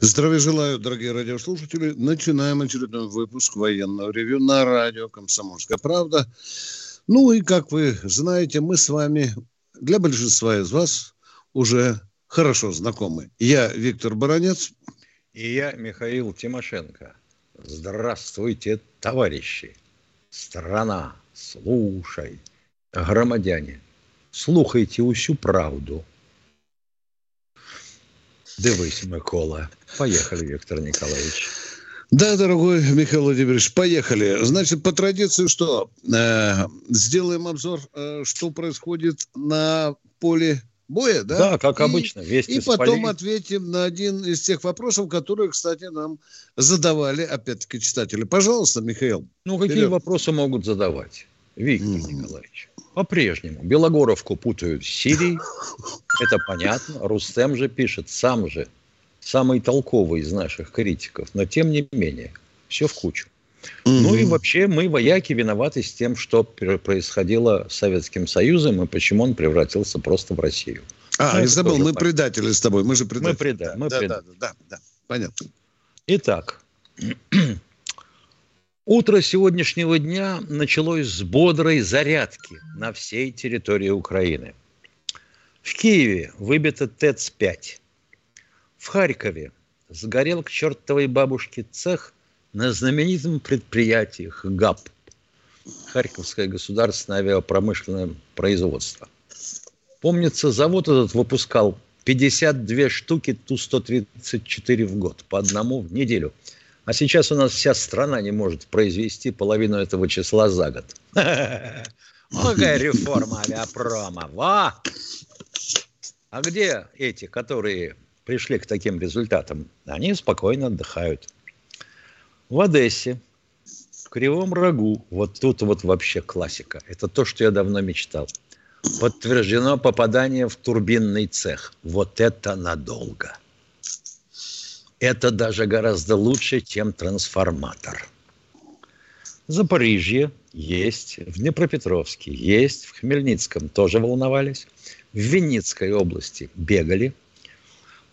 Здравия желаю, дорогие радиослушатели. Начинаем очередной выпуск военного ревю на радио «Комсомольская правда». Ну и, как вы знаете, мы с вами, для большинства из вас, уже хорошо знакомы. Я Виктор Баранец. И я Михаил Тимошенко. Здравствуйте, товарищи. Страна, слушай. Громадяне, слухайте усю правду – Дивись, Микола. Поехали, Виктор Николаевич. Да, дорогой Михаил Владимирович, поехали. Значит, по традиции что? Э, сделаем обзор, э, что происходит на поле боя, да? Да, как и, обычно. Вести и потом полей. ответим на один из тех вопросов, которые, кстати, нам задавали, опять-таки, читатели. Пожалуйста, Михаил. Ну, какие вперед. вопросы могут задавать? Виктор mm. Николаевич. По-прежнему. Белогоровку путают с Сирией. Это понятно. Рустем же пишет, сам же, самый толковый из наших критиков. Но тем не менее, все в кучу. Mm-hmm. Ну и вообще мы, вояки, виноваты с тем, что происходило с Советским Союзом и почему он превратился просто в Россию. А, ну, я забыл, мы понятно. предатели с тобой, мы же предатели. Мы, преда... мы да, предатели. Да, да, да, да, понятно. Итак, Утро сегодняшнего дня началось с бодрой зарядки на всей территории Украины. В Киеве выбито ТЭЦ-5. В Харькове сгорел к чертовой бабушке цех на знаменитом предприятии ГАП. Харьковское государственное авиапромышленное производство. Помнится, завод этот выпускал 52 штуки Ту-134 в год, по одному в неделю – а сейчас у нас вся страна не может произвести половину этого числа за год. Какая реформа авиапрома. Во! А где эти, которые пришли к таким результатам? Они спокойно отдыхают. В Одессе, в Кривом Рогу, вот тут вот вообще классика. Это то, что я давно мечтал. Подтверждено попадание в турбинный цех. Вот это надолго это даже гораздо лучше, чем трансформатор. Запорижье есть, в Днепропетровске есть, в Хмельницком тоже волновались, в Винницкой области бегали.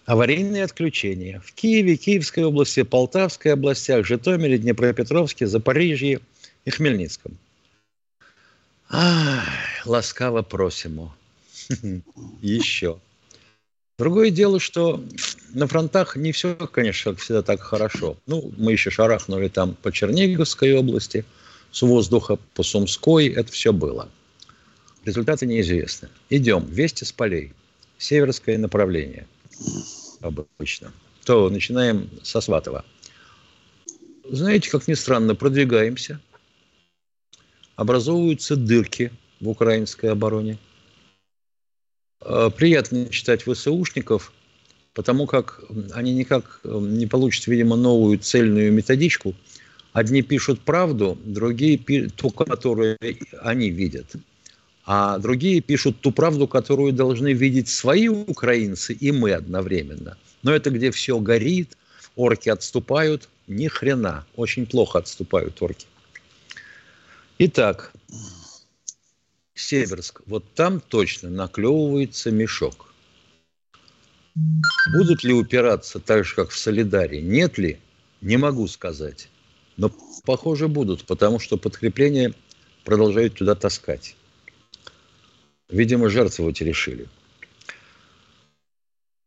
Аварийные отключения. В Киеве, Киевской области, Полтавской областях, Житомире, Днепропетровске, Запорижье и Хмельницком. Ай, ласкаво просимо. Еще. Другое дело, что на фронтах не все, конечно, как всегда так хорошо. Ну, мы еще шарахнули там по Черниговской области, с воздуха по Сумской, это все было. Результаты неизвестны. Идем. Вести с полей. Северское направление. Обычно. То начинаем со Сватова. Знаете, как ни странно, продвигаемся. Образовываются дырки в украинской обороне. Э, приятно читать ВСУшников, потому как они никак не получат, видимо, новую цельную методичку. Одни пишут правду, другие ту, которую они видят. А другие пишут ту правду, которую должны видеть свои украинцы и мы одновременно. Но это где все горит, орки отступают, ни хрена, очень плохо отступают орки. Итак, Северск, вот там точно наклевывается мешок. Будут ли упираться так же, как в Солидаре? Нет ли? Не могу сказать. Но, похоже, будут, потому что подкрепление продолжают туда таскать. Видимо, жертвовать решили.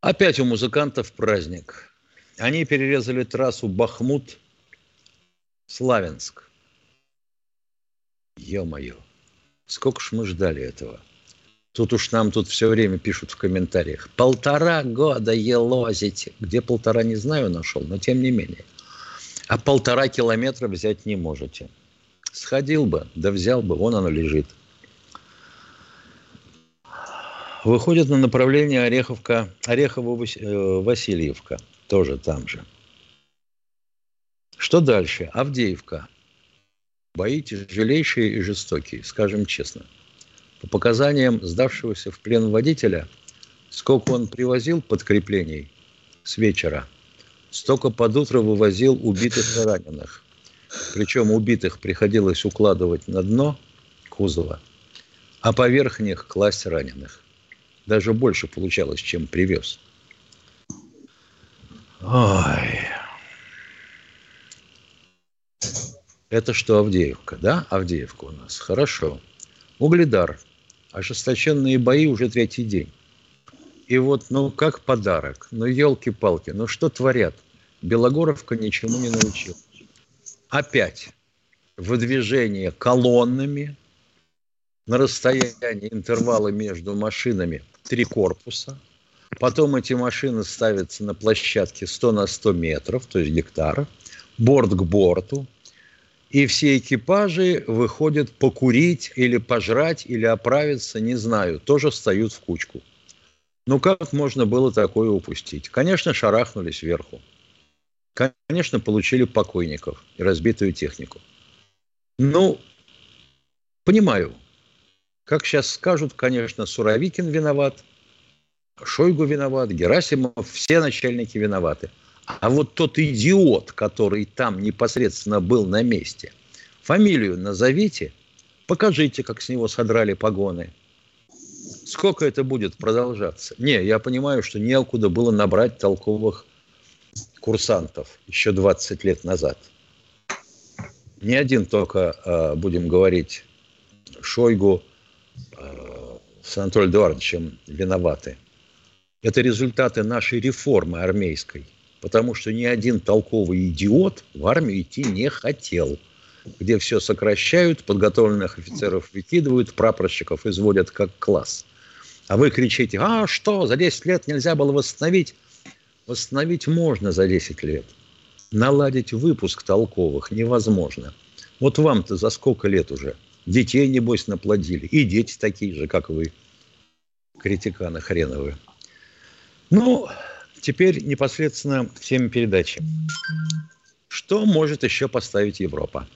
Опять у музыкантов праздник. Они перерезали трассу Бахмут-Славянск. Ё-моё. Сколько ж мы ждали этого? Тут уж нам тут все время пишут в комментариях. Полтора года елозите. Где полтора, не знаю, нашел, но тем не менее. А полтора километра взять не можете. Сходил бы, да взял бы, вон оно лежит. Выходит на направление Ореховка, Орехово-Васильевка, тоже там же. Что дальше? Авдеевка. Бои тяжелейшие и жестокие, скажем честно. По показаниям сдавшегося в плен водителя, сколько он привозил подкреплений с вечера, столько под утро вывозил убитых и раненых. Причем убитых приходилось укладывать на дно кузова, а поверх них класть раненых. Даже больше получалось, чем привез. Ой. Это что, Авдеевка, да? Авдеевка у нас. Хорошо. Угледар. Ожесточенные бои уже третий день. И вот, ну, как подарок. Ну, елки-палки, ну, что творят? Белогоровка ничему не научил. Опять выдвижение колоннами на расстоянии интервала между машинами три корпуса. Потом эти машины ставятся на площадке 100 на 100 метров, то есть гектаров, борт к борту – и все экипажи выходят покурить или пожрать, или оправиться, не знаю, тоже встают в кучку. Ну как можно было такое упустить? Конечно, шарахнулись сверху. Конечно, получили покойников и разбитую технику. Ну, понимаю. Как сейчас скажут, конечно, Суровикин виноват, Шойгу виноват, Герасимов, все начальники виноваты. А вот тот идиот, который там непосредственно был на месте, фамилию назовите, покажите, как с него содрали погоны. Сколько это будет продолжаться? Не, я понимаю, что неоткуда было набрать толковых курсантов еще 20 лет назад. Не один только, а, будем говорить, Шойгу с Анатолием Эдуардовичем виноваты. Это результаты нашей реформы армейской – потому что ни один толковый идиот в армию идти не хотел, где все сокращают, подготовленных офицеров выкидывают, прапорщиков изводят как класс. А вы кричите, а что, за 10 лет нельзя было восстановить? Восстановить можно за 10 лет. Наладить выпуск толковых невозможно. Вот вам-то за сколько лет уже? Детей, небось, наплодили. И дети такие же, как вы, критиканы хреновые. Ну, Теперь непосредственно к теме передачи. Что может еще поставить Европа?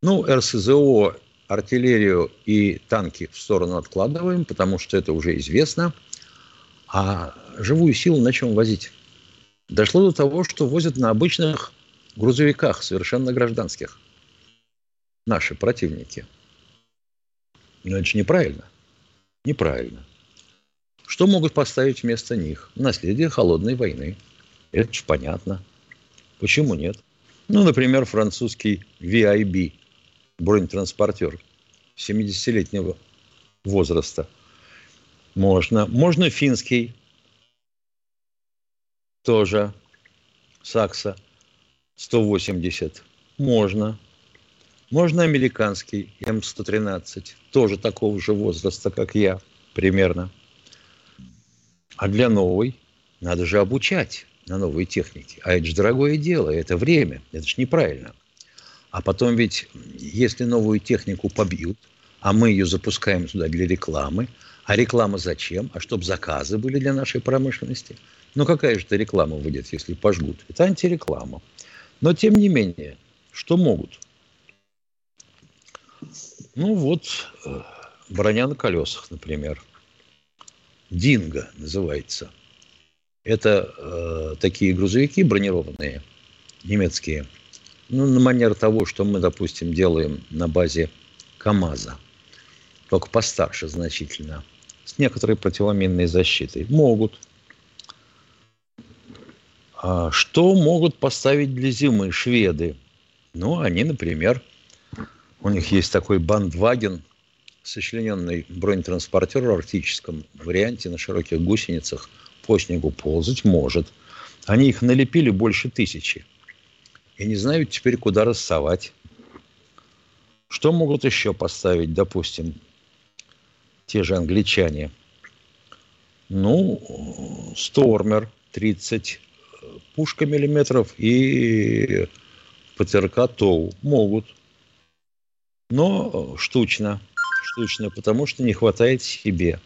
Ну, РСЗО, артиллерию и танки в сторону откладываем, потому что это уже известно. А живую силу на чем возить? Дошло до того, что возят на обычных грузовиках, совершенно гражданских. Наши противники. Но это неправильно. Неправильно. Что могут поставить вместо них? Наследие холодной войны. Это же понятно. Почему нет? Ну, например, французский VIB, бронетранспортер 70-летнего возраста. Можно. Можно финский тоже Сакса 180. Можно. Можно американский М113, тоже такого же возраста, как я, примерно. А для новой надо же обучать на новые техники. А это же дорогое дело, это время, это же неправильно. А потом ведь, если новую технику побьют, а мы ее запускаем туда для рекламы, а реклама зачем? А чтобы заказы были для нашей промышленности? Ну какая же это реклама выйдет, если пожгут? Это антиреклама. Но тем не менее, что могут? Ну вот, э, броня на колесах, например. Динго называется. Это э, такие грузовики бронированные, немецкие, ну, на манер того, что мы, допустим, делаем на базе КАМАЗа, только постарше значительно, с некоторой противоминной защитой. Могут. А что могут поставить для зимы шведы? Ну, они, например, у них есть такой бандваген сочлененный бронетранспортер в арктическом варианте на широких гусеницах по снегу ползать может. Они их налепили больше тысячи. И не знают теперь, куда рассовать. Что могут еще поставить, допустим, те же англичане? Ну, Стормер 30 пушка миллиметров и ПТРК ТОУ могут. Но штучно штучное, потому что не хватает себе.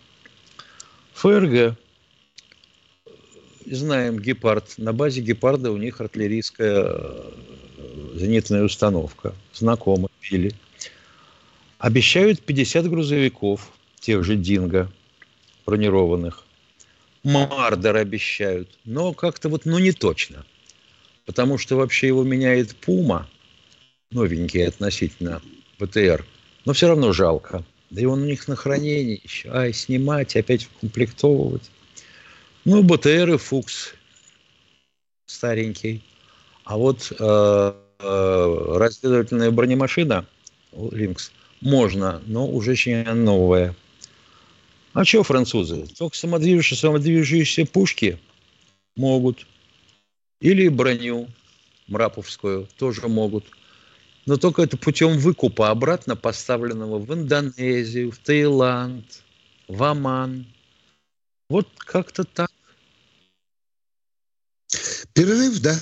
ФРГ знаем гепард. На базе гепарда у них артиллерийская э, зенитная установка. Знакомы, пили. Обещают 50 грузовиков, тех же Динго, бронированных. Мардер обещают, но как-то вот, ну, не точно. Потому что вообще его меняет Пума, новенький относительно БТР, но все равно жалко. Да и он у них на хранении еще. Ай, снимать, опять комплектовывать. Ну, БТР и Фукс старенький. А вот э, э, разведывательная бронемашина Линкс можно, но уже очень новая. А что французы? Только самодвижущиеся, самодвижущиеся пушки могут. Или броню мраповскую тоже могут. Но только это путем выкупа обратно поставленного в Индонезию, в Таиланд, в Оман. Вот как-то так. Перерыв, да?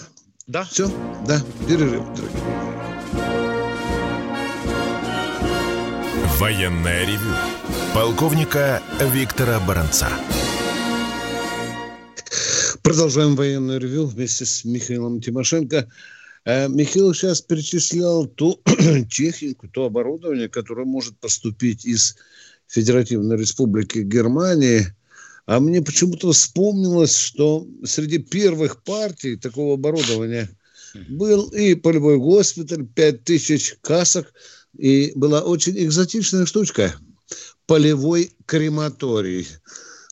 Да. Все, да, перерыв, дорогие. Военное ревю полковника Виктора Баранца. Продолжаем военное ревю вместе с Михаилом Тимошенко. Э, Михаил сейчас перечислял ту технику, то оборудование, которое может поступить из Федеративной Республики Германии. А мне почему-то вспомнилось, что среди первых партий такого оборудования был и полевой госпиталь, 5000 касок, и была очень экзотичная штучка – полевой крематорий.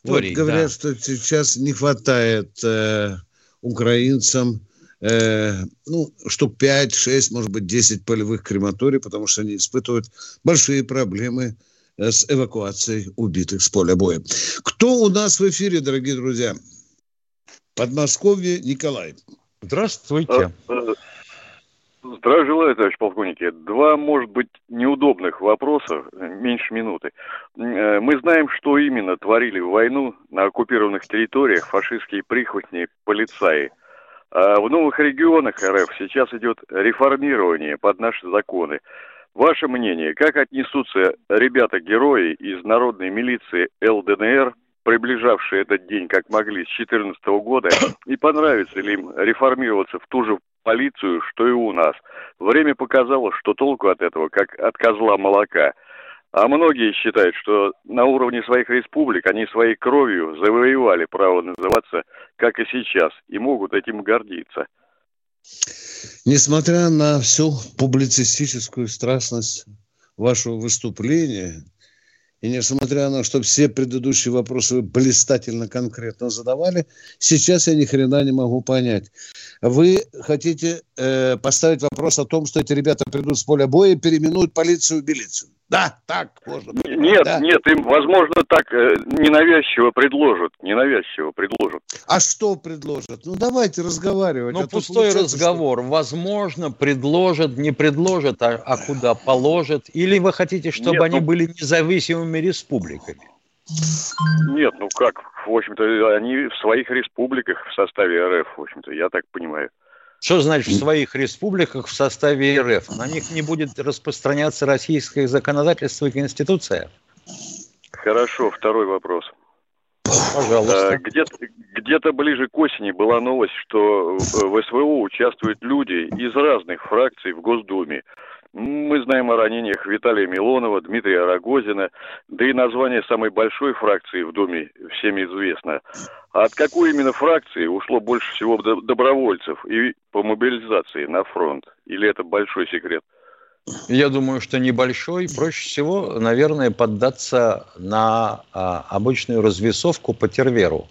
Торий, вот говорят, да. что сейчас не хватает э, украинцам э, ну, штук 5, 6, может быть, 10 полевых крематорий, потому что они испытывают большие проблемы э, с эвакуацией убитых с поля боя. Кто у нас в эфире, дорогие друзья? Подмосковье Николай. Здравствуйте. А, э, здравия желаю, товарищ полковники. Два, может быть, неудобных вопроса, меньше минуты. Э, мы знаем, что именно творили в войну на оккупированных территориях фашистские прихвостни полицаи. А в новых регионах РФ сейчас идет реформирование под наши законы. Ваше мнение, как отнесутся ребята-герои из народной милиции ЛДНР, приближавшие этот день как могли с 2014 года, и понравится ли им реформироваться в ту же полицию, что и у нас? Время показало, что толку от этого, как от козла молока – а многие считают, что на уровне своих республик они своей кровью завоевали право называться, как и сейчас, и могут этим гордиться. Несмотря на всю публицистическую страстность вашего выступления, и несмотря на что все предыдущие вопросы вы блистательно конкретно задавали, сейчас я ни хрена не могу понять. Вы хотите э, поставить вопрос о том, что эти ребята придут с поля боя и переименуют полицию в милицию? Да, так можно. Нет, да. нет, им, возможно, так э, ненавязчиво предложат, ненавязчиво предложат. А что предложат? Ну, давайте разговаривать. Ну, а пустой разговор. Что... Возможно, предложат, не предложат, а, а куда положат. Или вы хотите, чтобы нет, они ну... были независимыми республиками? Нет, ну как, в общем-то, они в своих республиках в составе РФ, в общем-то, я так понимаю. Что значит в своих республиках в составе РФ? На них не будет распространяться российское законодательство и конституция? Хорошо, второй вопрос. Пожалуйста. А, где-то, где-то ближе к осени была новость, что в СВО участвуют люди из разных фракций в Госдуме. Мы знаем о ранениях Виталия Милонова, Дмитрия Рогозина, да и название самой большой фракции в Думе всем известно. А от какой именно фракции ушло больше всего добровольцев и по мобилизации на фронт? Или это большой секрет? Я думаю, что небольшой. Проще всего, наверное, поддаться на а, обычную развесовку по терверу.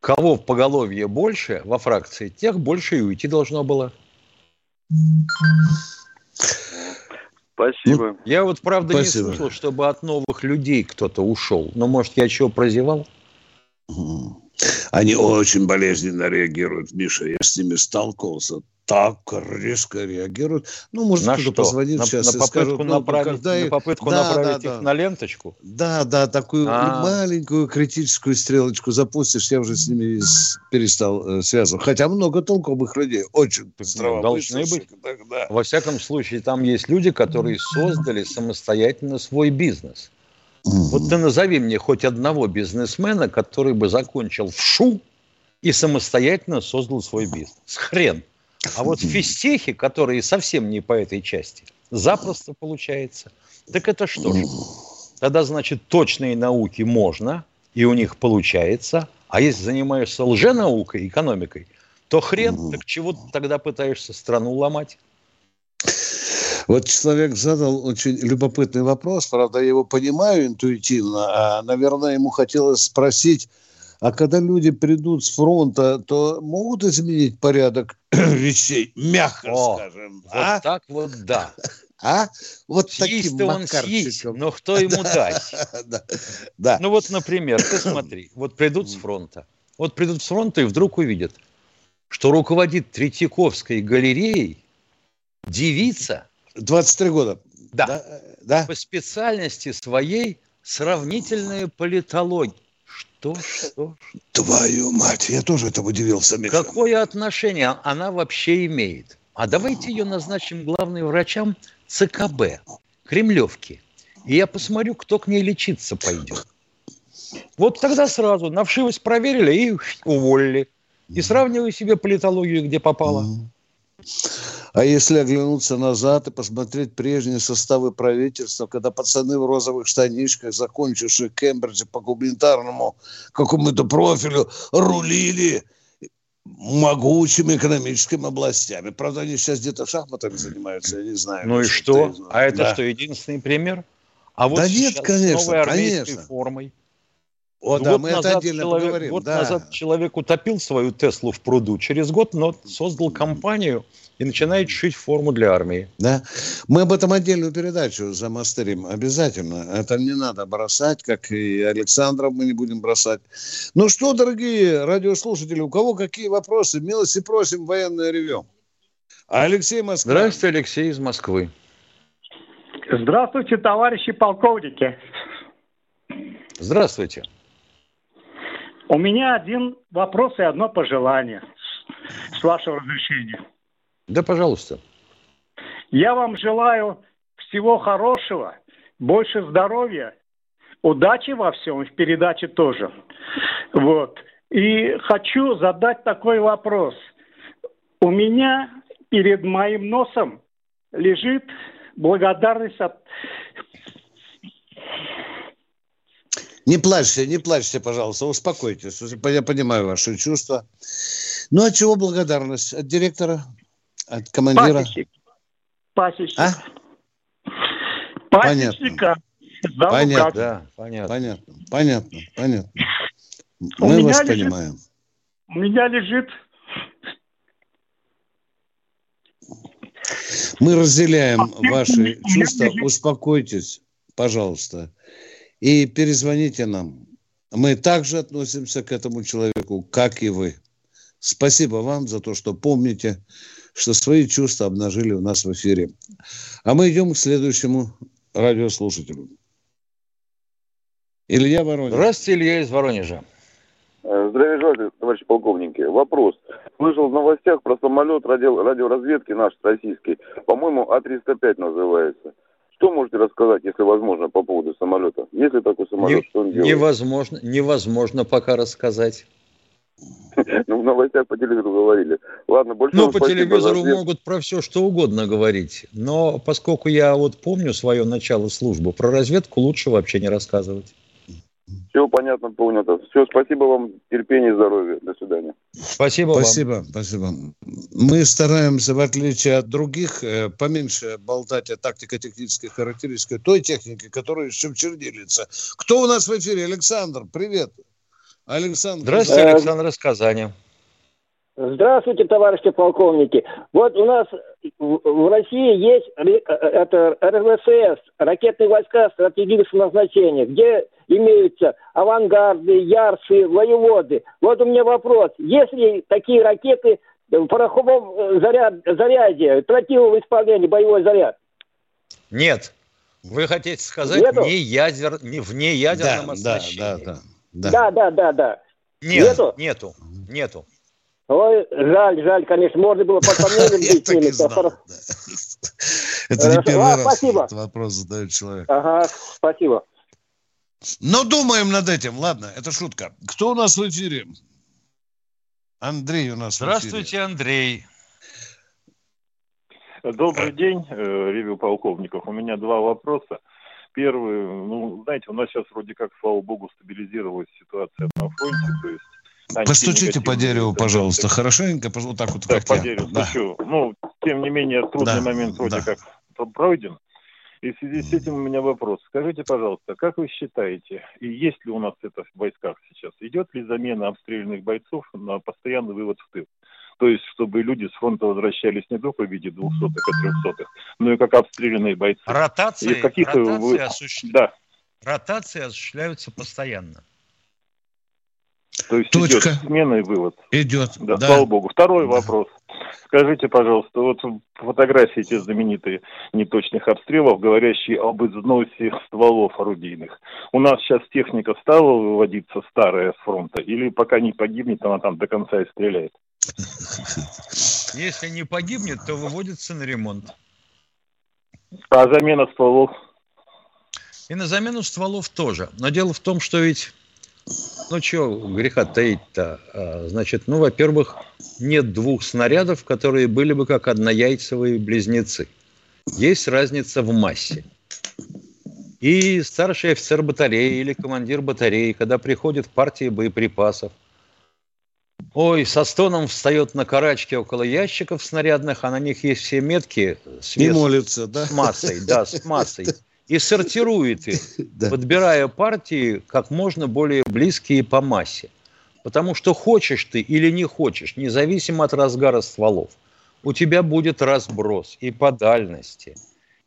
Кого в поголовье больше во фракции, тех больше и уйти должно было. Спасибо. Ну, я вот, правда, Спасибо. не слышал, чтобы от новых людей кто-то ушел. Но, может, я чего прозевал? Они очень болезненно реагируют, Миша. Я с ними сталкивался так резко реагируют. Ну, может, на кто-то позвонит на, сейчас на попытку и скажет, ну, направить, когда на попытку да, направить да, их да. на ленточку? Да, да, такую А-а-а. маленькую критическую стрелочку запустишь, я уже с ними перестал э, связываться. Хотя много толковых людей, очень Должны быть. Да. Во всяком случае, там есть люди, которые создали самостоятельно свой бизнес. Вот ты назови мне хоть одного бизнесмена, который бы закончил в ШУ и самостоятельно создал свой бизнес. Хрен. А вот физтехи, которые совсем не по этой части, запросто получается. Так это что же? Тогда, значит, точные науки можно, и у них получается. А если занимаешься лженаукой, экономикой, то хрен, так чего ты тогда пытаешься страну ломать? Вот человек задал очень любопытный вопрос, правда, я его понимаю интуитивно, а, наверное, ему хотелось спросить, а когда люди придут с фронта, то могут изменить порядок вещей, мягко О, скажем. Вот а? так вот да. А? Вот съесть таким он съесть, но кто ему дать? да, да. Ну вот, например, ты смотри, вот придут с фронта, вот придут с фронта и вдруг увидят, что руководит Третьяковской галереей девица, 23 года. Да. да. да. По специальности своей сравнительная политология. Что, что? Твою мать, я тоже это удивился. Миша. Какое отношение она вообще имеет? А давайте ее назначим главным врачам ЦКБ, Кремлевки. И я посмотрю, кто к ней лечиться пойдет. Вот тогда сразу на вшивость проверили и уволили. И сравниваю себе политологию, где попало. А если оглянуться назад и посмотреть прежние составы правительства, когда пацаны в розовых штанишках, закончившие Кембриджи по гуманитарному какому-то профилю, рулили могучими экономическими областями. Правда, они сейчас где-то шахматами занимаются, я не знаю. Ну и что? А это да. что, единственный пример? А вот да нет, конечно, с новой армейской конечно. формой о, да, мы это отдельно человек, поговорим. Год да. назад человек утопил свою Теслу в пруду. Через год но создал компанию и начинает шить форму для армии. Да. Мы об этом отдельную передачу замастерим обязательно. Это не надо бросать, как и Александров мы не будем бросать. Ну что, дорогие радиослушатели, у кого какие вопросы? Милости просим, военное ревю. Алексей Москва. Здравствуйте, Алексей из Москвы. Здравствуйте, товарищи полковники. Здравствуйте. У меня один вопрос и одно пожелание, с вашего разрешения. Да, пожалуйста. Я вам желаю всего хорошего, больше здоровья, удачи во всем, в передаче тоже. Вот. И хочу задать такой вопрос. У меня перед моим носом лежит благодарность от Не плачьте, не плачьте, пожалуйста, успокойтесь. Я понимаю ваши чувства. Ну, от чего благодарность? От директора? От командира? Пасечник. Пасечник. А? Пасечника. Понятно. Понятно. Да, понятно. Понятно. Понятно. Понятно. У Мы вас лежит, понимаем. У меня лежит мы разделяем ваши чувства. Успокойтесь, пожалуйста и перезвоните нам. Мы также относимся к этому человеку, как и вы. Спасибо вам за то, что помните, что свои чувства обнажили у нас в эфире. А мы идем к следующему радиослушателю. Илья Воронеж. Здравствуйте, Илья из Воронежа. Э, здравия желаю, товарищи полковники. Вопрос. Слышал в новостях про самолет радио, радиоразведки наш российский. По-моему, А-305 называется. Что можете рассказать, если возможно, по поводу самолета? Есть ли такой самолет, Не, что он делает? Невозможно, невозможно пока рассказать. Ну, в новостях по телевизору говорили. Ладно, больше Ну, по телевизору могут про все, что угодно говорить. Но поскольку я вот помню свое начало службы, про разведку лучше вообще не рассказывать. Все понятно, понятно. Все, спасибо вам, терпения и здоровья. До свидания. Спасибо, спасибо вам. Спасибо, Мы стараемся, в отличие от других, э, поменьше болтать о тактико-технической характеристике той техники, которая еще в чернилице. Кто у нас в эфире? Александр, привет. Александр. Здравствуйте, Александр из Казани. Здравствуйте, товарищи полковники. Вот у нас в России есть э, это РВСС, ракетные войска стратегического назначения, где имеются авангарды, ярсы, воеводы. Вот у меня вопрос. Если такие ракеты в пороховом э, заряд, заряде, тротиловом исполнении, боевой заряд? Нет. Вы хотите сказать Нету? не ядер, не вне ядерном да, оснащении? Да, да, да, да. Да, да, да, Нет, нету? Нету, нету. Ой, жаль, жаль, конечно, можно было по фамилиям быть Это не первый раз этот вопрос задает человек. Ага, спасибо. Но думаем над этим, ладно, это шутка. Кто у нас в эфире? Андрей у нас. Здравствуйте, Андрей. Добрый день, э, ревю полковников. У меня два вопроса. Первый, ну, знаете, у нас сейчас вроде как, слава богу, стабилизировалась ситуация на фронте, то есть Постучите по дереву, пожалуйста, хорошенько, вот так вот, так, как по я. дереву да. стучу. Ну, тем не менее, трудный да. момент вроде да. как пройден. И в связи с этим у меня вопрос. Скажите, пожалуйста, как вы считаете, и есть ли у нас это в войсках сейчас, идет ли замена обстрелянных бойцов на постоянный вывод в тыл? То есть, чтобы люди с фронта возвращались не только в виде двухсотых и трехсотых, но и как обстрелянные бойцы. Ротации, ротации, вы... осуществ... да. ротации осуществляются постоянно. То есть Точка. идет смена и вывод. Идет, да, да. Слава богу. Второй да. вопрос. Скажите, пожалуйста, вот фотографии эти знаменитые неточных обстрелов, говорящие об износе стволов орудийных. У нас сейчас техника стала выводиться старая с фронта, или пока не погибнет, она там до конца и стреляет? Если не погибнет, то выводится на ремонт. А замена стволов? И на замену стволов тоже. Но дело в том, что ведь ну, чего греха таить-то? А, значит, ну, во-первых, нет двух снарядов, которые были бы как однояйцевые близнецы. Есть разница в массе. И старший офицер батареи или командир батареи, когда приходит партия боеприпасов, ой, со стоном встает на карачке около ящиков снарядных, а на них есть все метки с, вес, молится, да? с массой, да, с массой и сортирует их, подбирая партии как можно более близкие по массе. Потому что хочешь ты или не хочешь, независимо от разгара стволов, у тебя будет разброс и по дальности,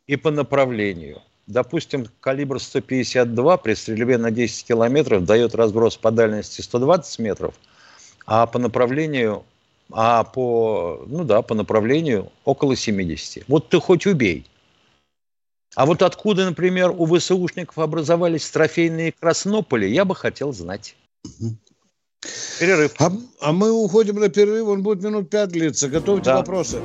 и по направлению. Допустим, калибр 152 при стрельбе на 10 километров дает разброс по дальности 120 метров, а по направлению, а по, ну да, по направлению около 70. Вот ты хоть убей – а вот откуда, например, у ВСУшников образовались трофейные краснополи, я бы хотел знать. Перерыв. А, а мы уходим на перерыв, он будет минут пять длиться. Готовьте да. вопросы.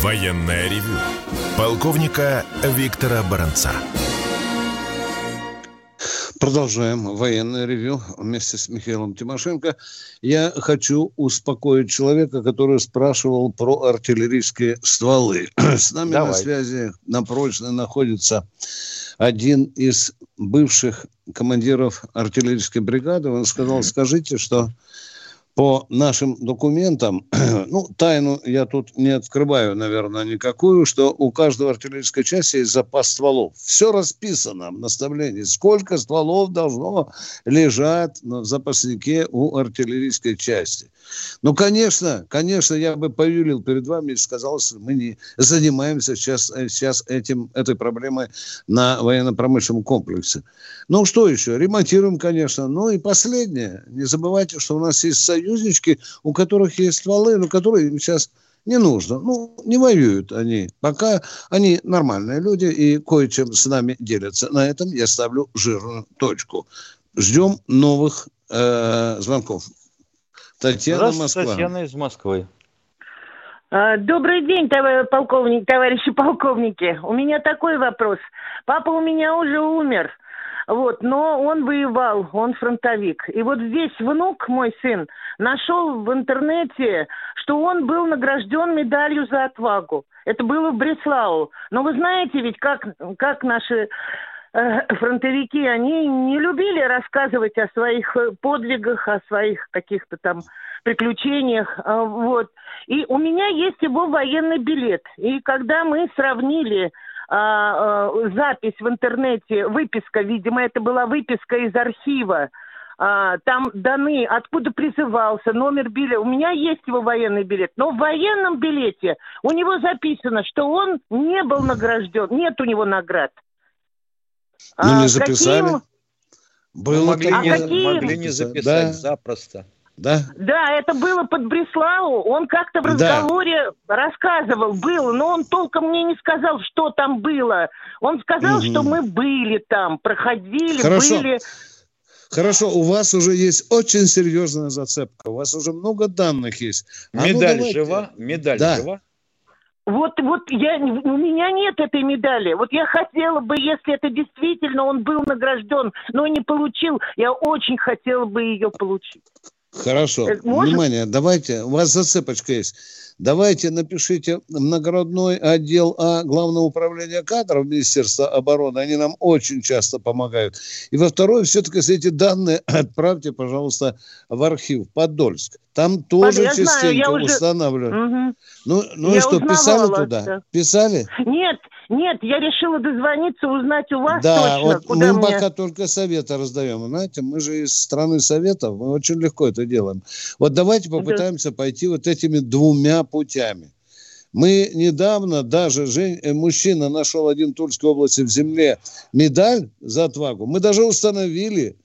Военная ревю. Полковника Виктора Баранца. Продолжаем военное ревю вместе с Михаилом Тимошенко. Я хочу успокоить человека, который спрашивал про артиллерийские стволы. С нами Давай. на связи напрочно находится один из бывших командиров артиллерийской бригады. Он сказал, скажите, что по нашим документам, ну, тайну я тут не открываю, наверное, никакую, что у каждого артиллерийской части есть запас стволов. Все расписано в наставлении, сколько стволов должно лежать на запаснике у артиллерийской части. Ну, конечно, конечно, я бы повелил перед вами и сказал, что мы не занимаемся сейчас, э, сейчас этим, этой проблемой на военно-промышленном комплексе. Ну, что еще? Ремонтируем, конечно. Ну и последнее. Не забывайте, что у нас есть союзнички, у которых есть стволы, но которые им сейчас не нужно. Ну, не воюют они. Пока они нормальные люди и кое-чем с нами делятся. На этом я ставлю жирную точку. Ждем новых э, звонков. Татьяна Москва. Татьяна из Москвы. А, добрый день, товарищ полковник, товарищи полковники. У меня такой вопрос. Папа у меня уже умер. Вот, но он воевал, он фронтовик. И вот здесь внук, мой сын, нашел в интернете, что он был награжден медалью за отвагу. Это было в Бреслау. Но вы знаете ведь, как, как наши э, фронтовики, они не любили рассказывать о своих э, подвигах, о своих каких-то там приключениях, э, вот. И у меня есть его военный билет. И когда мы сравнили запись в интернете, выписка, видимо, это была выписка из архива, а, там даны, откуда призывался, номер билета. У меня есть его военный билет, но в военном билете у него записано, что он не был награжден, нет у него наград. Ну, не записали? Каким... Было могли, а не, какие... могли не записать да. запросто. Да? Да, это было под Бреславу. Он как-то в разговоре да. рассказывал, был, но он толком мне не сказал, что там было. Он сказал, угу. что мы были там, проходили, Хорошо. были. Хорошо, у вас уже есть очень серьезная зацепка, у вас уже много данных есть. А ну, медаль ну, жива? Медаль да. жива? Вот, вот я, у меня нет этой медали. Вот я хотела бы, если это действительно он был награжден, но не получил, я очень хотела бы ее получить. Хорошо. Э? Внимание, давайте, у вас зацепочка есть. Давайте напишите в наградной отдел А Главного управления кадров Министерства обороны. Они нам очень часто помогают. И во второе, все-таки эти данные отправьте, пожалуйста, в архив Подольск. Там тоже я частенько знаю, устанавливают. Угу. Ну, ну и что, писали туда? Да. Писали? Нет, нет, я решила дозвониться, узнать у вас да, точно. Вот куда мы мне... пока только советы раздаем. Знаете, мы же из страны советов, мы очень легко это делаем. Вот давайте попытаемся да. пойти вот этими двумя путями. Мы недавно, даже жен... Э, мужчина нашел один Тульской области в земле медаль за отвагу. Мы даже установили,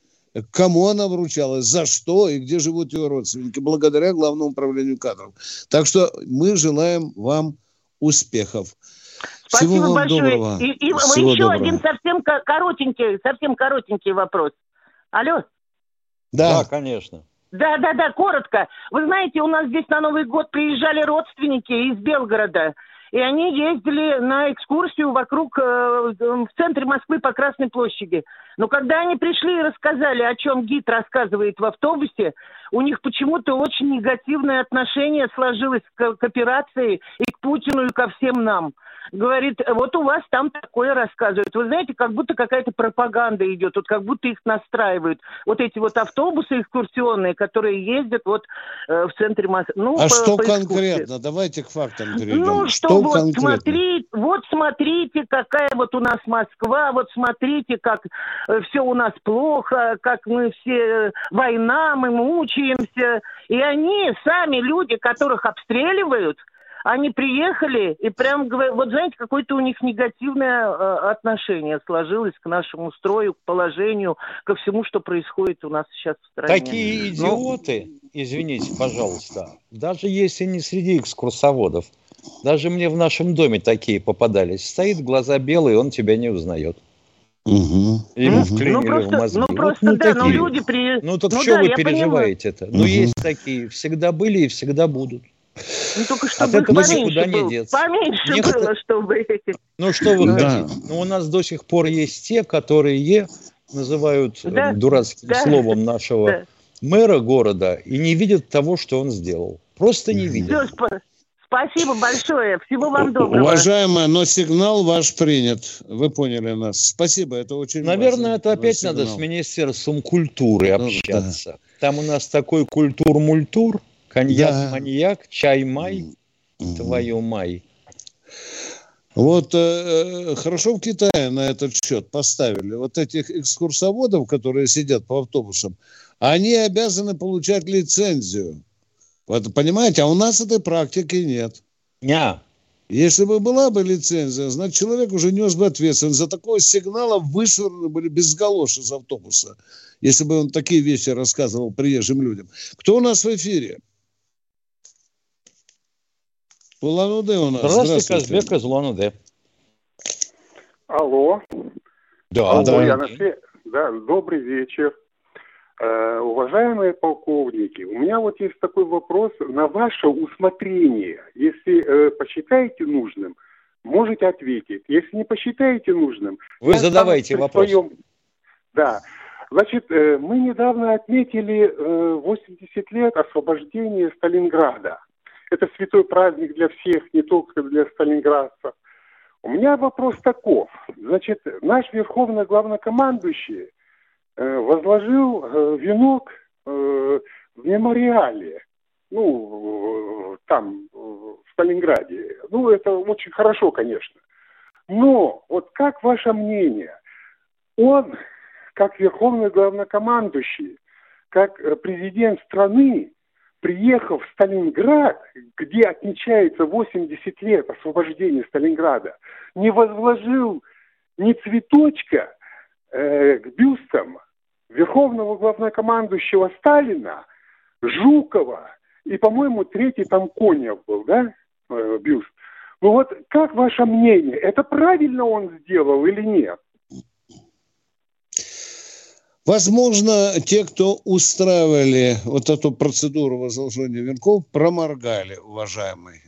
кому она вручалась, за что и где живут ее родственники, благодаря Главному управлению кадров. Так что мы желаем вам успехов. Спасибо Всего вам большое. Доброго. И, и Всего еще доброго. один совсем коротенький, совсем коротенький вопрос. Алло? Да, да конечно. Да, да, да, коротко. Вы знаете, у нас здесь на Новый год приезжали родственники из Белгорода. И они ездили на экскурсию вокруг, э, в центре Москвы по Красной площади. Но когда они пришли и рассказали, о чем гид рассказывает в автобусе, у них почему-то очень негативное отношение сложилось к, к операции и к Путину, и ко всем нам говорит, вот у вас там такое рассказывают. Вы знаете, как будто какая-то пропаганда идет, вот как будто их настраивают. Вот эти вот автобусы экскурсионные, которые ездят вот э, в центре Москвы. Ну, а по, что по конкретно? Давайте к фактам перейдем. Ну, что, что вот, конкретно? смотри, вот смотрите, какая вот у нас Москва, вот смотрите, как э, все у нас плохо, как мы все, э, война, мы мучаемся. И они, сами люди, которых обстреливают, они приехали и прям говорят, вот знаете, какое-то у них негативное э, отношение сложилось к нашему строю, к положению, ко всему, что происходит у нас сейчас в стране. Такие ну, идиоты, Но... извините, пожалуйста, даже если не среди экскурсоводов, даже мне в нашем доме такие попадались. Стоит, глаза белые, он тебя не узнает. Угу. Ему угу. вклинили ну, просто, в мозги. Ну, просто, вот, ну, да, такие. но люди при... Ну, так ну, что да, вы переживаете это? Угу. Ну, есть такие, всегда были и всегда будут. Ну, только чтобы От поменьше никуда был. не деться. Поменьше Мне было, чтобы... Ну, что вы да. хотите? Ну, у нас до сих пор есть те, которые называют э, да. дурацким да. словом нашего да. мэра города и не видят того, что он сделал. Просто не видят. Все, спасибо большое. Всего вам доброго. Уважаемая, но сигнал ваш принят. Вы поняли нас. Спасибо, это очень Наверное, важно. это опять надо с Министерством культуры ну, общаться. Да. Там у нас такой культур-мультур. Коньяк, да. маньяк, чай-май, mm твою май. Вот э, э, хорошо в Китае на этот счет поставили. Вот этих экскурсоводов, которые сидят по автобусам, они обязаны получать лицензию. Вот, понимаете, а у нас этой практики нет. Не. Если бы была бы лицензия, значит, человек уже нес бы ответственность. За такого сигнала вышвырнули были без галоши из автобуса, если бы он такие вещи рассказывал приезжим людям. Кто у нас в эфире? Улан-Удэ у нас. Здравствуйте, Здравствуйте. Казбек из Улан-Удэ. Алло. Да, Алло, да. Я на да. Добрый вечер. Э, уважаемые полковники, у меня вот есть такой вопрос на ваше усмотрение. Если э, посчитаете нужным, можете ответить. Если не посчитаете нужным... Вы задавайте вопрос. Своем... Да. Значит, э, мы недавно отметили э, 80 лет освобождения Сталинграда. Это святой праздник для всех, не только для сталинградцев. У меня вопрос таков. Значит, наш верховный главнокомандующий возложил э, венок э, в мемориале, ну, э, там, в Сталинграде. Ну, это очень хорошо, конечно. Но, вот как ваше мнение, он, как верховный главнокомандующий, как э, президент страны, приехав в Сталинград, где отмечается 80 лет освобождения Сталинграда, не возложил ни цветочка э, к бюстам верховного главнокомандующего Сталина, Жукова и, по-моему, третий там Конев был, да, э, бюст. Ну вот как ваше мнение, это правильно он сделал или нет? Возможно, те, кто устраивали вот эту процедуру возложения венков, проморгали, уважаемые.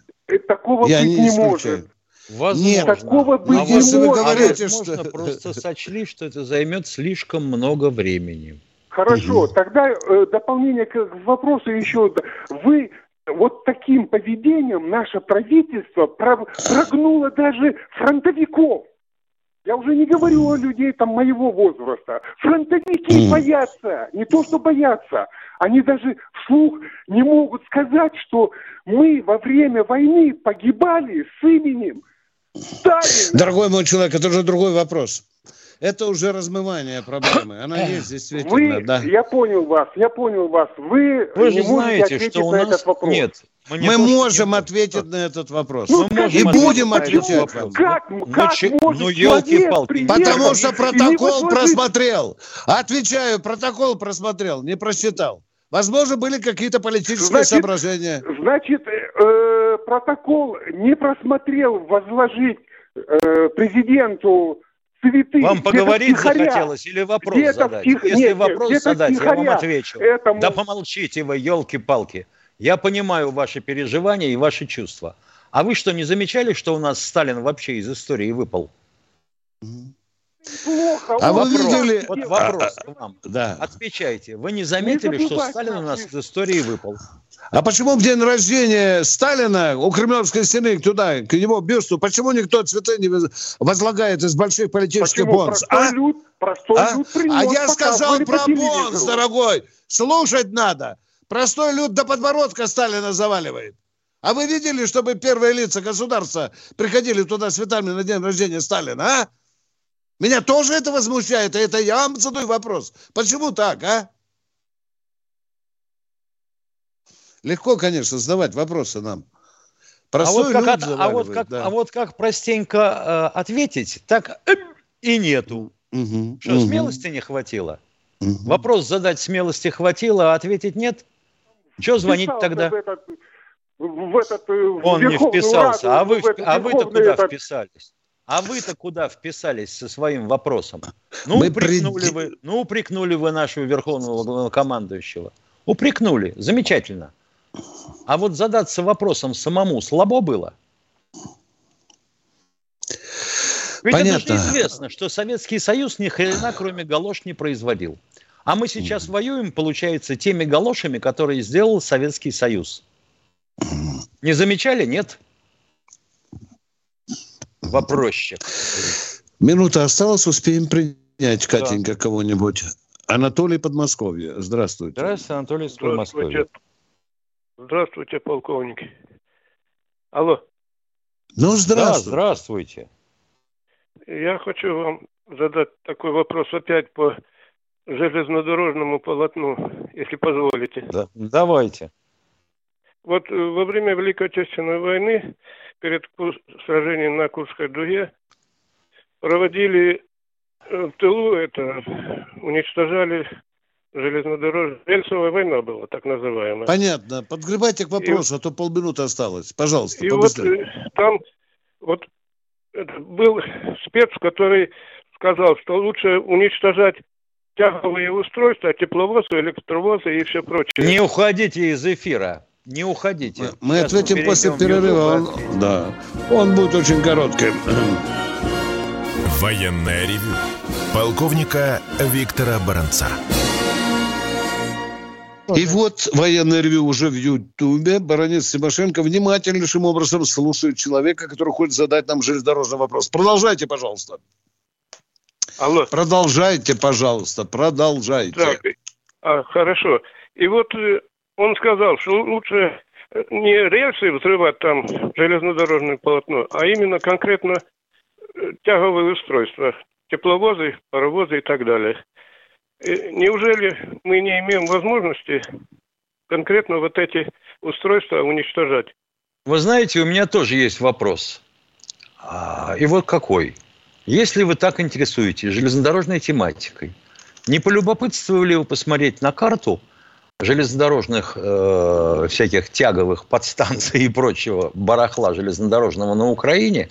Такого Я быть не, не может. Возможно. Нет, такого быть а не может. Вы говорите, а возможно, что... просто сочли, что это займет слишком много времени. Хорошо, угу. тогда э, дополнение к, к вопросу еще. Вы вот таким поведением наше правительство прогнуло даже фронтовиков. Я уже не говорю о людей там моего возраста. Фронтовики боятся, не то что боятся, они даже вслух не могут сказать, что мы во время войны погибали с именем. Дорогой мой человек, это уже другой вопрос это уже размывание проблемы. Она есть действительно, Вы, да. Я понял вас, я понял вас. Вы, Вы же знаете, что у нас... Нет, мы, мы можем нет. ответить на этот вопрос. Ну, мы и будем отвечать. Как, ну, как ну, может ну, елки-палки. Потому что протокол просмотрел. Отвечаю, протокол просмотрел, не просчитал. Возможно, были какие-то политические значит, соображения. Значит, э, протокол не просмотрел возложить э, президенту цветы. Вам поговорить захотелось или вопрос задать? Тих... Если нет, вопрос нет, задать, я вам отвечу. Этому... Да помолчите вы, елки-палки. Я понимаю ваши переживания и ваши чувства. А вы что, не замечали, что у нас Сталин вообще из истории выпал? Плохо. А вы видели... Вот вопрос а, к вам. Да. Отвечайте. Вы не заметили, не что Сталин у нас из истории выпал? А почему в день рождения Сталина у Кремлевской стены туда, к его бюсту, почему никто цветы не возлагает из больших политических почему? бонс? Простой а? люд, простой а? люд принес, а я сказал про бонс, дорогой. Слушать надо. Простой люд до подбородка Сталина заваливает. А вы видели, чтобы первые лица государства приходили туда с цветами на день рождения Сталина, а? Меня тоже это возмущает, и это я вам задаю вопрос. Почему так, а? Легко, конечно, задавать вопросы нам. а вот, как от, а, вот как, да. а вот как простенько э, ответить, так э, и нету. Угу, Что, угу. смелости не хватило? Угу. Вопрос задать смелости хватило, а ответить нет? Что звонить Писал тогда? В этот, в этот, э, Он не вписался, Раду, а вы, а вы-то куда этот... вписались? А вы-то куда вписались со своим вопросом? Ну, Мы упрекнули пред... вы, ну, упрекнули вы нашего верховного командующего. Упрекнули. Замечательно. А вот задаться вопросом самому слабо было? Ведь Понятно. это же известно, что Советский Союз ни хрена кроме галош не производил. А мы сейчас воюем, получается, теми галошами, которые сделал Советский Союз. Не замечали? Нет? Вопросчик. Минута осталась, успеем принять, Катенька, да. кого-нибудь. Анатолий Подмосковье. Здравствуйте. Здравствуйте, Анатолий из Подмосковья. Здравствуйте, полковник. Алло. Ну, здравствуйте. Да, здравствуйте. Я хочу вам задать такой вопрос опять по железнодорожному полотну, если позволите. Да, давайте. Вот э, во время Великой Отечественной войны, перед сражением на Курской дуге, проводили э, в тылу это, уничтожали железнодорожная рельсовая война была, так называемая. Понятно. Подгребайте к вопросу, и, а то полминуты осталось. Пожалуйста, И побыстрее. вот э, там вот был спец, который сказал, что лучше уничтожать тяговые устройства, тепловозы, электровозы и все прочее. Не уходите из эфира. Не уходите. Мы, мы ответим после перерыва. Он, да, он будет очень коротким. Военная ревю. Полковника Виктора Баранца. И вот военное ревю уже в Ютубе. Баронец Тимошенко внимательнейшим образом слушает человека, который хочет задать нам железнодорожный вопрос. Продолжайте, пожалуйста. Алло. Продолжайте, пожалуйста, продолжайте. Так, а, хорошо. И вот э, он сказал, что лучше э, не рельсы взрывать там железнодорожное полотно, а именно конкретно э, тяговые устройства, тепловозы, паровозы и так далее. Э, неужели мы не имеем возможности конкретно вот эти устройства уничтожать? Вы знаете, у меня тоже есть вопрос. А, и вот какой. Если вы так интересуетесь железнодорожной тематикой, не полюбопытствовали вы посмотреть на карту железнодорожных э, всяких тяговых подстанций и прочего барахла железнодорожного на Украине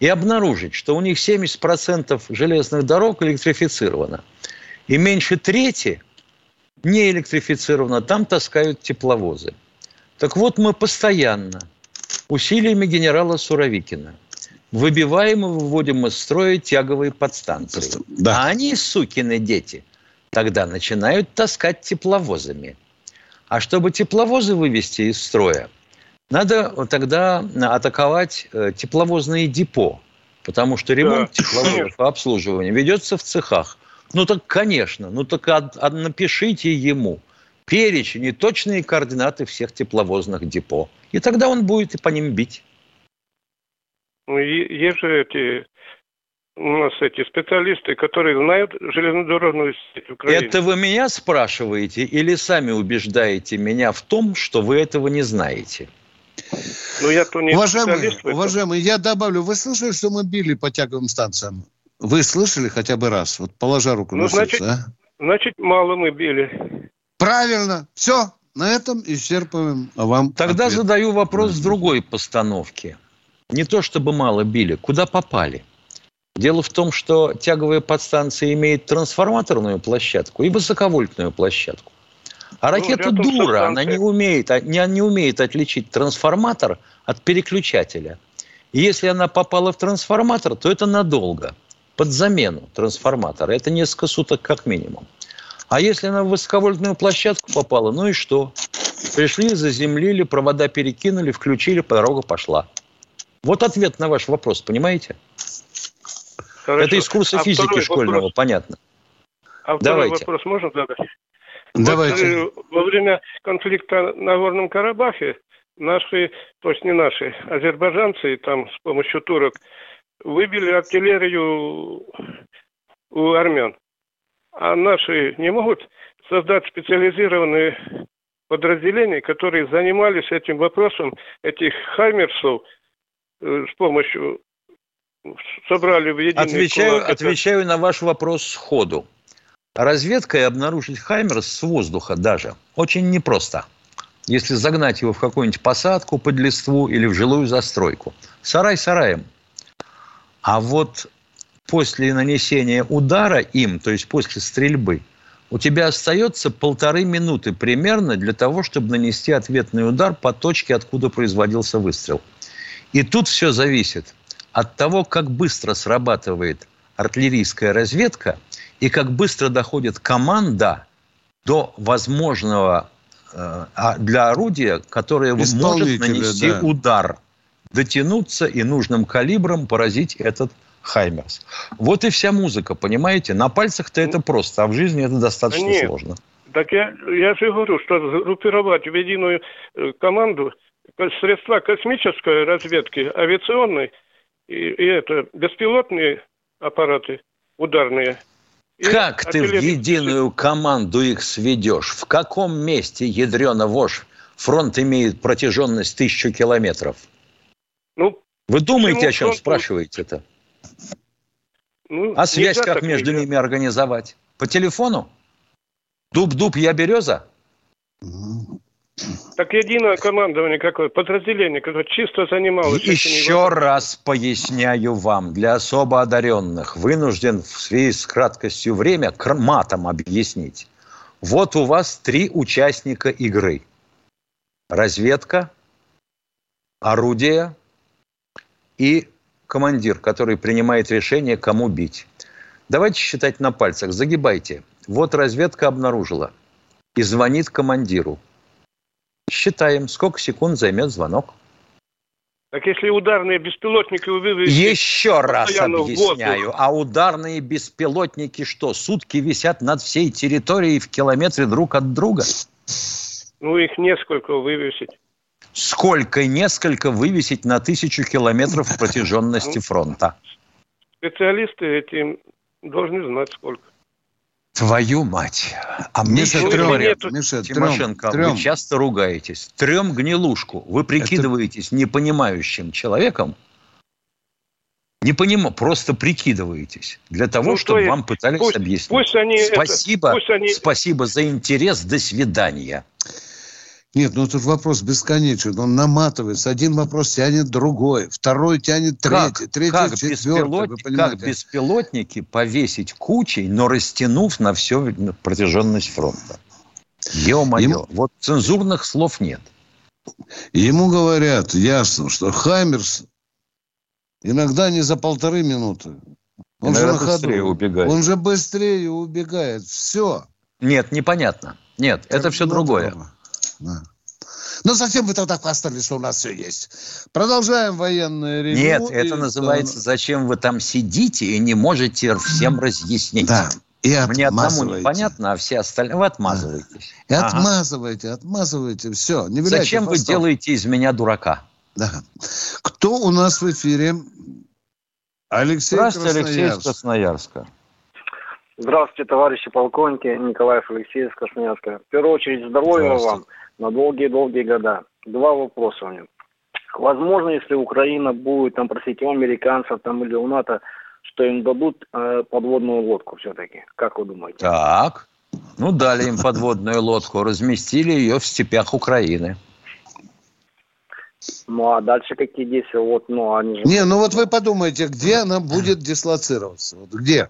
и обнаружить, что у них 70% железных дорог электрифицировано – и меньше трети не электрифицировано, там таскают тепловозы. Так вот, мы постоянно усилиями генерала Суровикина выбиваем и выводим из строя тяговые подстанции. Да. А они, сукины дети, тогда начинают таскать тепловозами. А чтобы тепловозы вывести из строя, надо тогда атаковать э, тепловозные депо, потому что ремонт да. тепловозов и обслуживание ведется в цехах. Ну так, конечно, ну так от, от, напишите ему перечень и точные координаты всех тепловозных депо. И тогда он будет и по ним бить. Ну, есть же эти у нас эти специалисты, которые знают железнодорожную сеть Украины. Это вы меня спрашиваете или сами убеждаете меня в том, что вы этого не знаете? Ну, я то не уважаемый, уважаемый, я добавлю, вы слышали, что мы били по тяговым станциям? Вы слышали хотя бы раз? Вот положа руку ну, на значит, сердце, а? Значит, мало мы били. Правильно. Все, на этом исчерпываем а вам Тогда ответ. задаю вопрос с другой постановки. Не то чтобы мало били, куда попали? Дело в том, что тяговая подстанция имеет трансформаторную площадку и высоковольтную площадку. А ну, ракета ну, дура, она не умеет, а, не, не умеет отличить трансформатор от переключателя. И если она попала в трансформатор, то это надолго, под замену трансформатора. Это несколько суток как минимум. А если она в высоковольтную площадку попала, ну и что? Пришли, заземлили, провода перекинули, включили, дорога пошла. Вот ответ на ваш вопрос, понимаете? Хорошо. Это из курса а физики школьного, вопрос. понятно. А второй Давайте. вопрос можно задать? Давайте. Вот, э, во время конфликта на Горном Карабахе наши, то есть не наши, азербайджанцы там с помощью турок выбили артиллерию у армян. А наши не могут создать специализированные подразделения, которые занимались этим вопросом, этих хаймерсов э, с помощью собрали в единый отвечаю, кулак. Отвечаю на ваш вопрос сходу. Разведкой обнаружить Хаймерс с воздуха даже очень непросто. Если загнать его в какую-нибудь посадку под листву или в жилую застройку. Сарай сараем. А вот после нанесения удара им, то есть после стрельбы, у тебя остается полторы минуты примерно для того, чтобы нанести ответный удар по точке, откуда производился выстрел. И тут все зависит от того, как быстро срабатывает артиллерийская разведка и как быстро доходит команда до возможного э, а, для орудия, которое может нанести да. удар, дотянуться и нужным калибром поразить этот Хаймерс. Вот и вся музыка, понимаете? На пальцах-то это просто, а в жизни это достаточно Нет. сложно. Так я, я же говорю, что группировать в единую э, команду средства космической разведки, авиационной и, и это беспилотные аппараты ударные. Как ты в единую команду их сведешь? В каком месте, ядрена вошь, фронт имеет протяженность тысячу километров? Ну, Вы думаете, о чем фронт... спрашиваете-то? Ну, а связь как между нельзя. ними организовать? По телефону? Дуб-дуб, я береза? Так единое командование какое, подразделение, которое чисто занималось... Еще раз поясняю вам, для особо одаренных, вынужден в связи с краткостью время матом объяснить. Вот у вас три участника игры. Разведка, орудие и командир, который принимает решение, кому бить. Давайте считать на пальцах, загибайте. Вот разведка обнаружила и звонит командиру. Считаем, сколько секунд займет звонок. Так если ударные беспилотники вывели... Еще раз объясняю. А ударные беспилотники что, сутки висят над всей территорией в километре друг от друга? Ну, их несколько вывесить сколько несколько вывесить на тысячу километров протяженности фронта? Специалисты этим должны знать сколько. Твою мать. А мне еще трем, говорят, Миша, Тимошенко, трем. вы часто ругаетесь. Трем гнилушку. Вы прикидываетесь Это... непонимающим человеком, не понимаю, просто прикидываетесь для того, ну, чтобы вам пытались пусть, объяснить. Пусть они спасибо, это, пусть они... спасибо за интерес. До свидания. Нет, ну тут вопрос бесконечен. Он наматывается. Один вопрос тянет другой, второй тянет третий, как, третий как четвертый. Беспилот... Как беспилотники повесить кучей, но растянув на всю протяженность фронта? Ё-моё, Им... вот цензурных слов нет. Ему говорят ясно, что Хаймерс иногда не за полторы минуты. Он иногда же на ходу. убегает. Он же быстрее убегает. Все. Нет, непонятно. Нет, как это все другое. Да. Ну, зачем вы тогда хвастали, что у нас все есть? Продолжаем военное ревю. Нет, это и... называется «Зачем вы там сидите и не можете всем разъяснить?» Да. И Мне одному непонятно, а все остальные... Вы отмазываетесь. И ага. отмазываете, отмазываете. Все, не Зачем вы делаете из меня дурака? Да. Кто у нас в эфире? Алексей Здравствуйте, Алексей из Красноярска. Здравствуйте, товарищи полковники. Николаев Алексей из Красноярска. В первую очередь, здоровья вам на долгие-долгие года. Два вопроса у меня. Возможно, если Украина будет там просить у американцев там, или у НАТО, что им дадут э, подводную лодку все-таки. Как вы думаете? Так. Ну, дали им подводную лодку, разместили ее в степях Украины. Ну, а дальше какие действия? Вот, ну, они же... Не, ну вот вы подумайте, где она будет дислоцироваться? Вот где?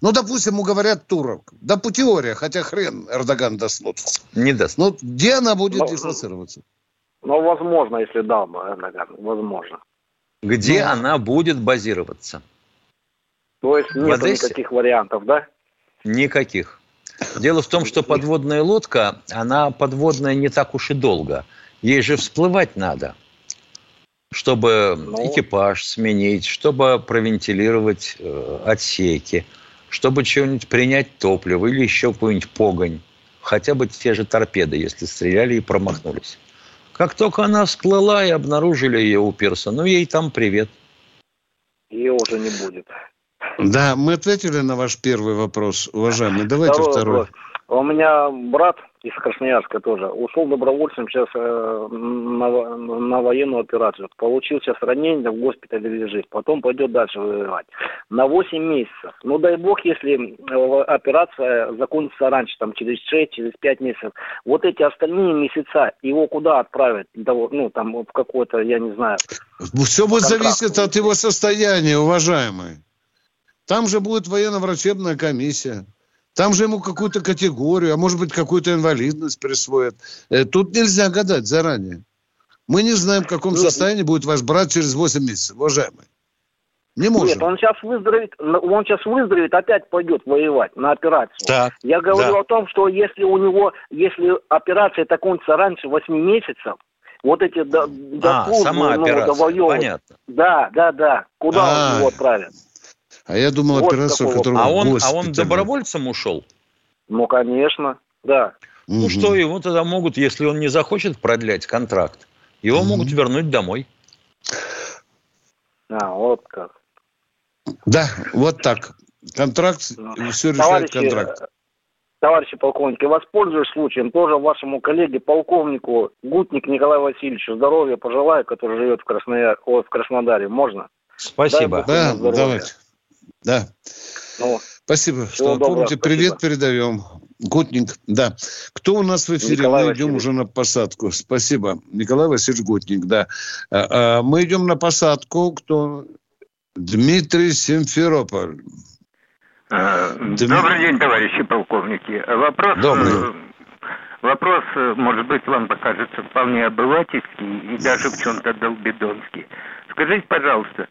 Ну, допустим, ему говорят турок. Да по теории, хотя хрен Эрдоган даст лодку. Не даст. Ну, где она будет Но, дислоцироваться? Ну, возможно, если дал бы Эрдоган, возможно. Где ну, она будет базироваться? То есть нет никаких вариантов, да? Никаких. Дело в том, что подводная лодка, она подводная не так уж и долго. Ей же всплывать надо, чтобы ну... экипаж сменить, чтобы провентилировать э, отсеки – чтобы что-нибудь принять топливо или еще какую-нибудь погонь. Хотя бы те же торпеды, если стреляли и промахнулись. Как только она всплыла и обнаружили ее у пирса, ну ей там привет. Ее уже не будет. Да, мы ответили на ваш первый вопрос, уважаемый. Давайте второй. второй. Вопрос. У меня брат из Красноярска тоже ушел добровольцем сейчас э, на, на военную операцию. Получил сейчас ранение, в госпитале лежит. Потом пойдет дальше воевать. На 8 месяцев. Ну, дай бог, если э, операция закончится раньше, там, через 6, через 5 месяцев. Вот эти остальные месяца его куда отправят? Ну, там, в какой-то, я не знаю. Все будет зависеть от его состояния, уважаемый. Там же будет военно-врачебная комиссия. Там же ему какую-то категорию, а может быть, какую-то инвалидность присвоят. Э, тут нельзя гадать заранее. Мы не знаем, в каком ну, состоянии будет ваш брат через 8 месяцев, уважаемый. Не можем. Нет, он сейчас выздоровеет, он сейчас выздоровеет, опять пойдет воевать на операцию. Так, Я говорю да. о том, что если у него, если операция закончится раньше 8 месяцев, вот эти до, до а, сама ну, операция, понятно. Да, да, да. Куда А-а-а. он его отправят? А я думал, вот операцию, которую а он, а он добровольцем ушел? Ну, конечно, да. Ну угу. что, ему тогда могут, если он не захочет продлять контракт, его угу. могут вернуть домой. А, вот как. Да, вот так. Контракт, ну, все решает контракт. Товарищи полковники, воспользуюсь случаем, тоже вашему коллеге, полковнику Гутник Николаю Васильевичу здоровья пожелаю, который живет в, Краснояр... О, в Краснодаре. Можно? Спасибо. Да, давайте. Да. Ну, спасибо, что доброго, помните. Спасибо. Привет передаем. Гутник, да. Кто у нас в эфире? Николай Мы идем уже на посадку. Спасибо. Николай Васильевич Гутник, да. А, а, мы идем на посадку. Кто? Дмитрий Симферополь. А, Дмитрий... Добрый день, товарищи полковники. Вопрос... Добрый. Э, вопрос, э, может быть, вам покажется вполне обывательский и даже в чем-то долбидонский. Скажите, пожалуйста,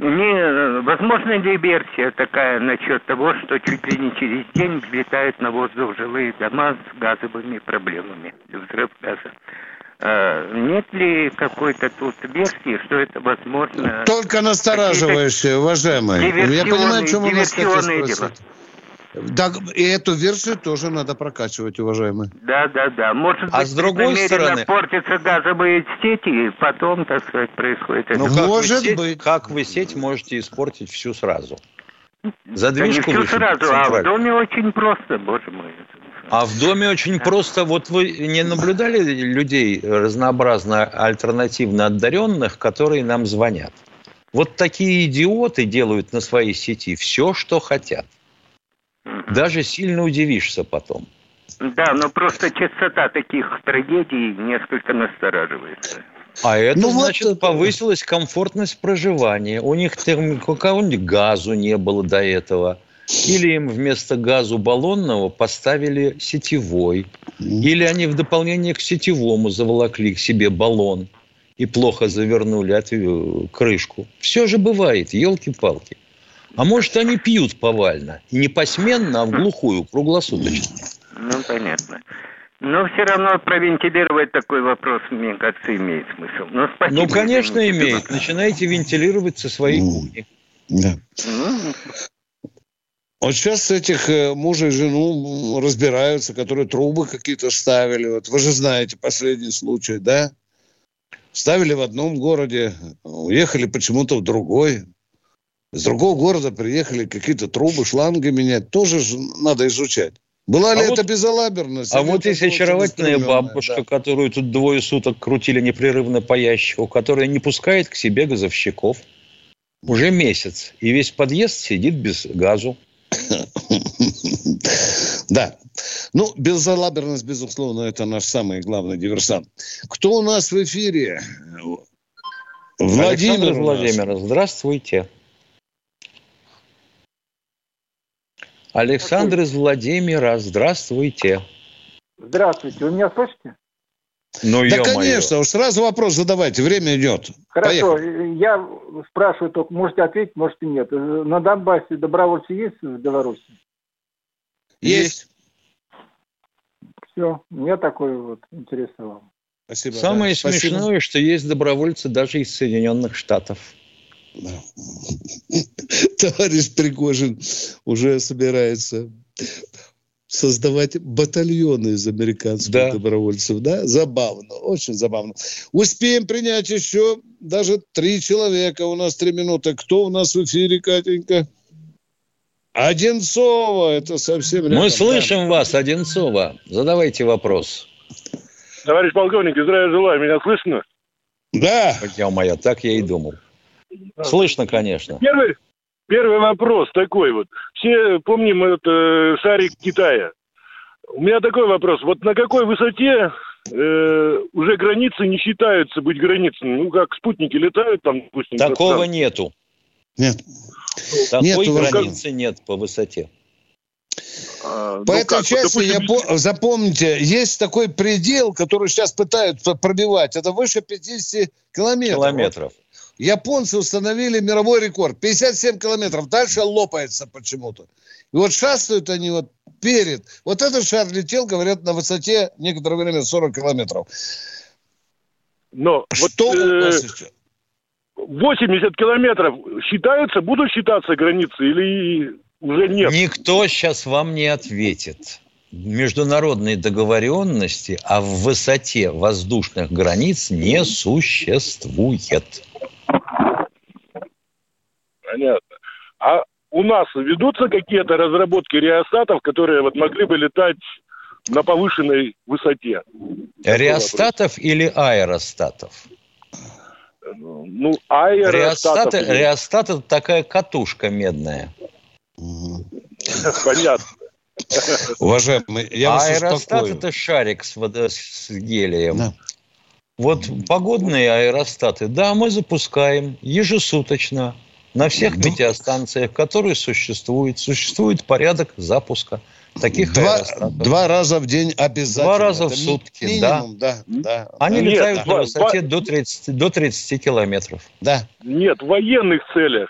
не, возможно ли версия такая насчет того, что чуть ли не через день взлетают на воздух жилые дома с газовыми проблемами, взрыв газа? А, нет ли какой-то тут версии, что это возможно? Только настораживающее, уважаемые. Я понимаю, чем вы нас хотите спросить. Да, и эту версию тоже надо прокачивать, уважаемые. Да, да, да. Может а быть, с другой стороны... портятся газовые сети, и потом, так сказать, происходит ну, это. Может сеть, быть. Как вы сеть можете испортить всю сразу? Задвижку да не всю сразу, а в доме очень просто, боже мой. А в доме очень просто. Вот вы не наблюдали людей разнообразно альтернативно одаренных, которые нам звонят? Вот такие идиоты делают на своей сети все, что хотят. Даже сильно удивишься потом. Да, но просто частота таких трагедий несколько настораживает. А это ну, значит вот повысилась комфортность проживания. У них у кого-нибудь газу не было до этого. Или им вместо газу баллонного поставили сетевой. Или они в дополнение к сетевому заволокли к себе баллон и плохо завернули от, э, крышку. Все же бывает, елки-палки. А может, они пьют повально. Не посменно, а в глухую, круглосуточно. Ну, понятно. Но все равно провентилировать такой вопрос, мне кажется, имеет смысл. Но ну, спасибо, ну, конечно, имеет. Начинайте вентилировать со своей кухни. Да. Ну, вот сейчас этих э, мужа и жену разбираются, которые трубы какие-то ставили. Вот вы же знаете последний случай, да? Ставили в одном городе, уехали почему-то в другой. С другого города приехали какие-то трубы, шланги менять. Тоже же надо изучать. Была ли а это вот, безалаберность? А вот есть очаровательная бабушка, да. которую тут двое суток крутили непрерывно по ящику, которая не пускает к себе газовщиков. Уже месяц. И весь подъезд сидит без газу. Да. Ну, безалаберность, безусловно, это наш самый главный диверсант. Кто у нас в эфире? Владимир Владимир, здравствуйте. Александр из Владимира, здравствуйте. Здравствуйте, вы меня слышите? Ну, да, конечно, уж сразу вопрос задавайте, время идет. Хорошо, Поехали. я спрашиваю только, можете ответить, можете нет. На Донбассе добровольцы есть в Беларуси? Есть. Все, меня такой вот интересовал. Спасибо. Самое да. смешное, Спасибо. что есть добровольцы даже из Соединенных Штатов. Да. Товарищ Пригожин уже собирается создавать батальоны из американских да. добровольцев. Да? Забавно, очень забавно. Успеем принять еще даже три человека. У нас три минуты. Кто у нас в эфире, Катенька? Одинцова, это совсем рядом. Мы слышим да. вас, Одинцова. Задавайте вопрос. Товарищ полковник, здравия желаю. Меня слышно? Да. Я моя, так я и думал. Слышно, конечно. Первый, первый вопрос такой вот. Все помним это шарик Китая. У меня такой вопрос. Вот на какой высоте э, уже границы не считаются быть границами? Ну, как спутники летают там, допустим. Такого нету. Нет. Такой нет, границы как... нет по высоте. А, по ну этой как? части, вот, допустим... я, запомните, есть такой предел, который сейчас пытаются пробивать. Это выше 50 километров. Километров. Японцы установили мировой рекорд. 57 километров. Дальше лопается почему-то. И вот шастают они вот перед. Вот этот шар летел, говорят, на высоте некоторое время 40 километров. Но Что вот, у вас еще? 80 километров считаются, будут считаться границы или уже нет? Никто сейчас вам не ответит. Международной договоренности о высоте воздушных границ не существует. Понятно. А у нас ведутся какие-то разработки реостатов, которые вот могли бы летать на повышенной высоте? Реостатов или аэростатов? Ну, аэростатов. Реостат, реостат – это такая катушка медная. Понятно. Уважаемый, я вас Аэростат – это шарик с, с гелием. Да. Вот погодные аэростаты, да, мы запускаем ежесуточно на всех ну, метеостанциях, которые существуют. Существует порядок запуска таких два, аэростатов. Два раза в день обязательно. Два раза Это в сутки, минимум, да. да, да. Они Нет, летают да. на высоте до 30, до 30 километров. Да. Нет, в военных целях.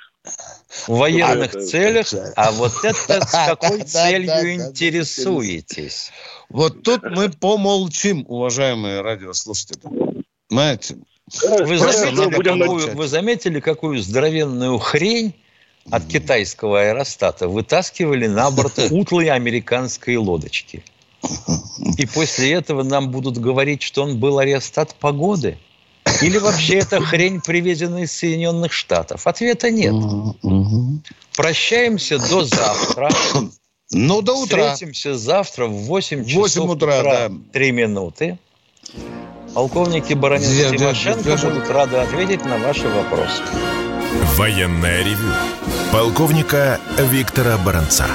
В военных а, целях, а вот это с какой целью интересуетесь? Вот тут мы помолчим, уважаемые радиослушатели. Понимаете? Вы заметили, какую, вы заметили, какую здоровенную хрень от китайского аэростата вытаскивали на борт утлой американской лодочки? И после этого нам будут говорить, что он был аэростат погоды? Или вообще это хрень, привезенная из Соединенных Штатов? Ответа нет. Прощаемся до завтра. Ну, до утра. Встретимся завтра в 8 часов 8 утра, утра да. 3 минуты. Полковники Баранин и Тимошенко будут рады ответить на ваши вопросы. Военная ревю. Полковника Виктора Баранца.